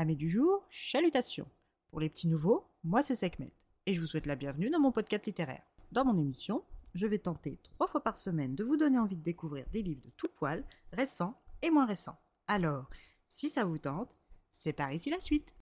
Amis du jour, chalutations. Pour les petits nouveaux, moi c'est Sekhmet et je vous souhaite la bienvenue dans mon podcast littéraire. Dans mon émission, je vais tenter trois fois par semaine de vous donner envie de découvrir des livres de tout poil, récents et moins récents. Alors, si ça vous tente, c'est par ici la suite.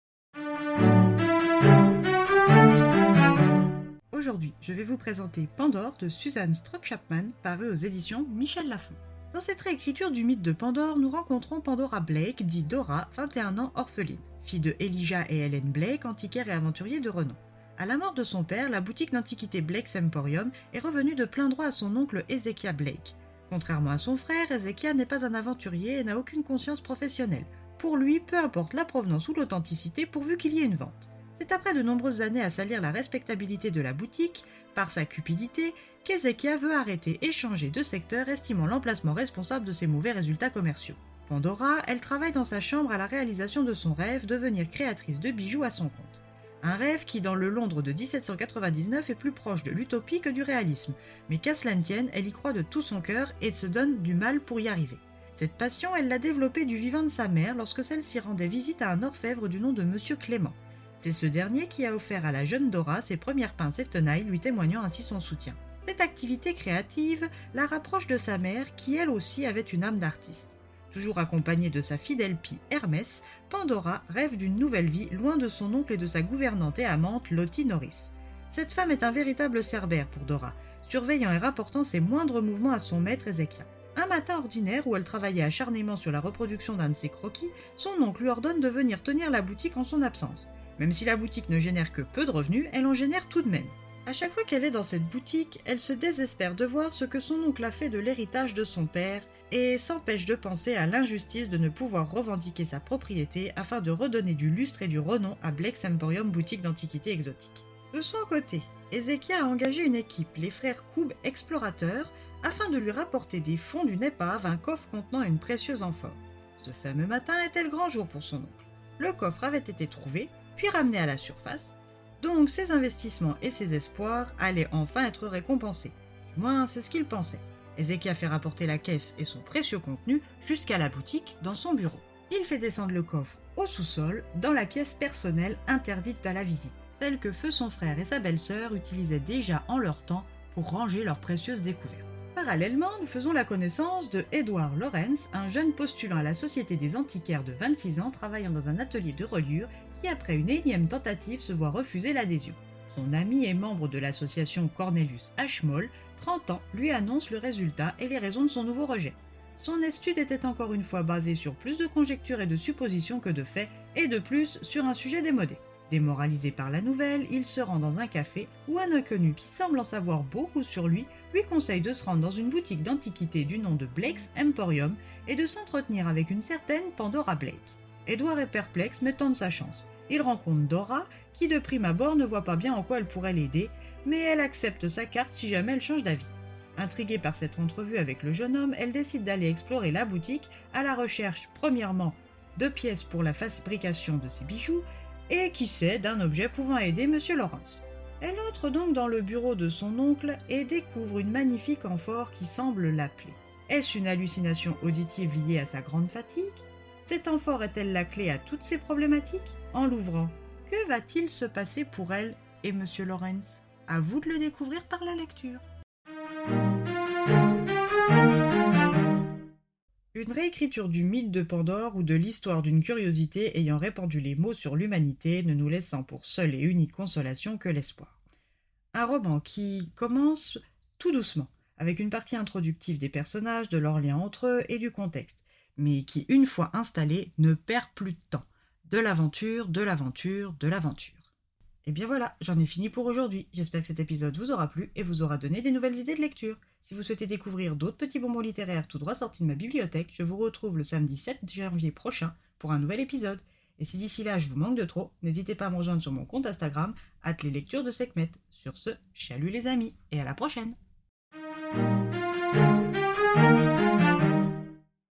Aujourd'hui, je vais vous présenter Pandore de Suzanne Strock-Chapman, paru aux éditions Michel Lafon. Dans cette réécriture du mythe de Pandore, nous rencontrons Pandora Blake, dit Dora, 21 ans, orpheline, fille de Elijah et Helen Blake, antiquaire et aventurier de renom. À la mort de son père, la boutique d'antiquité Blake's Emporium est revenue de plein droit à son oncle Ezekiah Blake. Contrairement à son frère, Ezekiah n'est pas un aventurier et n'a aucune conscience professionnelle. Pour lui, peu importe la provenance ou l'authenticité pourvu qu'il y ait une vente. C'est après de nombreuses années à salir la respectabilité de la boutique, par sa cupidité, qu'Ezekiah veut arrêter et changer de secteur, estimant l'emplacement responsable de ses mauvais résultats commerciaux. Pandora, elle travaille dans sa chambre à la réalisation de son rêve, devenir créatrice de bijoux à son compte. Un rêve qui, dans le Londres de 1799, est plus proche de l'utopie que du réalisme, mais qu'à cela ne tienne, elle y croit de tout son cœur et se donne du mal pour y arriver. Cette passion, elle l'a développée du vivant de sa mère lorsque celle-ci rendait visite à un orfèvre du nom de Monsieur Clément. C'est ce dernier qui a offert à la jeune Dora ses premières pinces et tenailles, lui témoignant ainsi son soutien. Cette activité créative la rapproche de sa mère, qui elle aussi avait une âme d'artiste. Toujours accompagnée de sa fidèle pie Hermès, Pandora rêve d'une nouvelle vie loin de son oncle et de sa gouvernante et amante Lottie Norris. Cette femme est un véritable cerbère pour Dora, surveillant et rapportant ses moindres mouvements à son maître Ézéchiel. Un matin ordinaire où elle travaillait acharnément sur la reproduction d'un de ses croquis, son oncle lui ordonne de venir tenir la boutique en son absence. Même si la boutique ne génère que peu de revenus, elle en génère tout de même. À chaque fois qu'elle est dans cette boutique, elle se désespère de voir ce que son oncle a fait de l'héritage de son père et s'empêche de penser à l'injustice de ne pouvoir revendiquer sa propriété afin de redonner du lustre et du renom à Blake's Emporium boutique d'antiquités exotiques. De son côté, Ezekiel a engagé une équipe, les frères Koub explorateurs, afin de lui rapporter des fonds d'une épave un coffre contenant une précieuse amphore. Ce fameux matin était le grand jour pour son oncle. Le coffre avait été trouvé, puis ramené à la surface, donc ses investissements et ses espoirs allaient enfin être récompensés. Du moins, c'est ce qu'il pensait. Ezekiel fait rapporter la caisse et son précieux contenu jusqu'à la boutique dans son bureau. Il fait descendre le coffre au sous-sol, dans la pièce personnelle interdite à la visite, celle que feu son frère et sa belle-sœur utilisaient déjà en leur temps pour ranger leurs précieuses découvertes. Parallèlement, nous faisons la connaissance de Edward Lawrence, un jeune postulant à la Société des antiquaires de 26 ans travaillant dans un atelier de reliure qui, après une énième tentative, se voit refuser l'adhésion. Son ami et membre de l'association Cornelius Ashmole, 30 ans, lui annonce le résultat et les raisons de son nouveau rejet. Son étude était encore une fois basée sur plus de conjectures et de suppositions que de faits, et de plus sur un sujet démodé. Démoralisé par la nouvelle, il se rend dans un café où un inconnu qui semble en savoir beaucoup sur lui lui conseille de se rendre dans une boutique d'antiquités du nom de Blake's Emporium et de s'entretenir avec une certaine Pandora Blake. Edward est perplexe mais tente sa chance. Il rencontre Dora qui de prime abord ne voit pas bien en quoi elle pourrait l'aider, mais elle accepte sa carte si jamais elle change d'avis. Intriguée par cette entrevue avec le jeune homme, elle décide d'aller explorer la boutique à la recherche premièrement de pièces pour la fabrication de ses bijoux et qui sait d'un objet pouvant aider M. Lawrence. Elle entre donc dans le bureau de son oncle et découvre une magnifique amphore qui semble l'appeler. Est-ce une hallucination auditive liée à sa grande fatigue? Cette amphore est-elle la clé à toutes ses problématiques? En l'ouvrant, que va-t-il se passer pour elle et M. Lawrence À vous de le découvrir par la lecture. Une réécriture du mythe de Pandore ou de l'histoire d'une curiosité ayant répandu les mots sur l'humanité, ne nous laissant pour seule et unique consolation que l'espoir. Un roman qui commence tout doucement, avec une partie introductive des personnages, de leurs liens entre eux et du contexte, mais qui, une fois installé, ne perd plus de temps. De l'aventure, de l'aventure, de l'aventure. Et bien voilà, j'en ai fini pour aujourd'hui. J'espère que cet épisode vous aura plu et vous aura donné des nouvelles idées de lecture. Si vous souhaitez découvrir d'autres petits bonbons littéraires tout droit sortis de ma bibliothèque, je vous retrouve le samedi 7 janvier prochain pour un nouvel épisode. Et si d'ici là je vous manque de trop, n'hésitez pas à me rejoindre sur mon compte Instagram, at les lectures de Sekhmet. Sur ce, chalut les amis, et à la prochaine!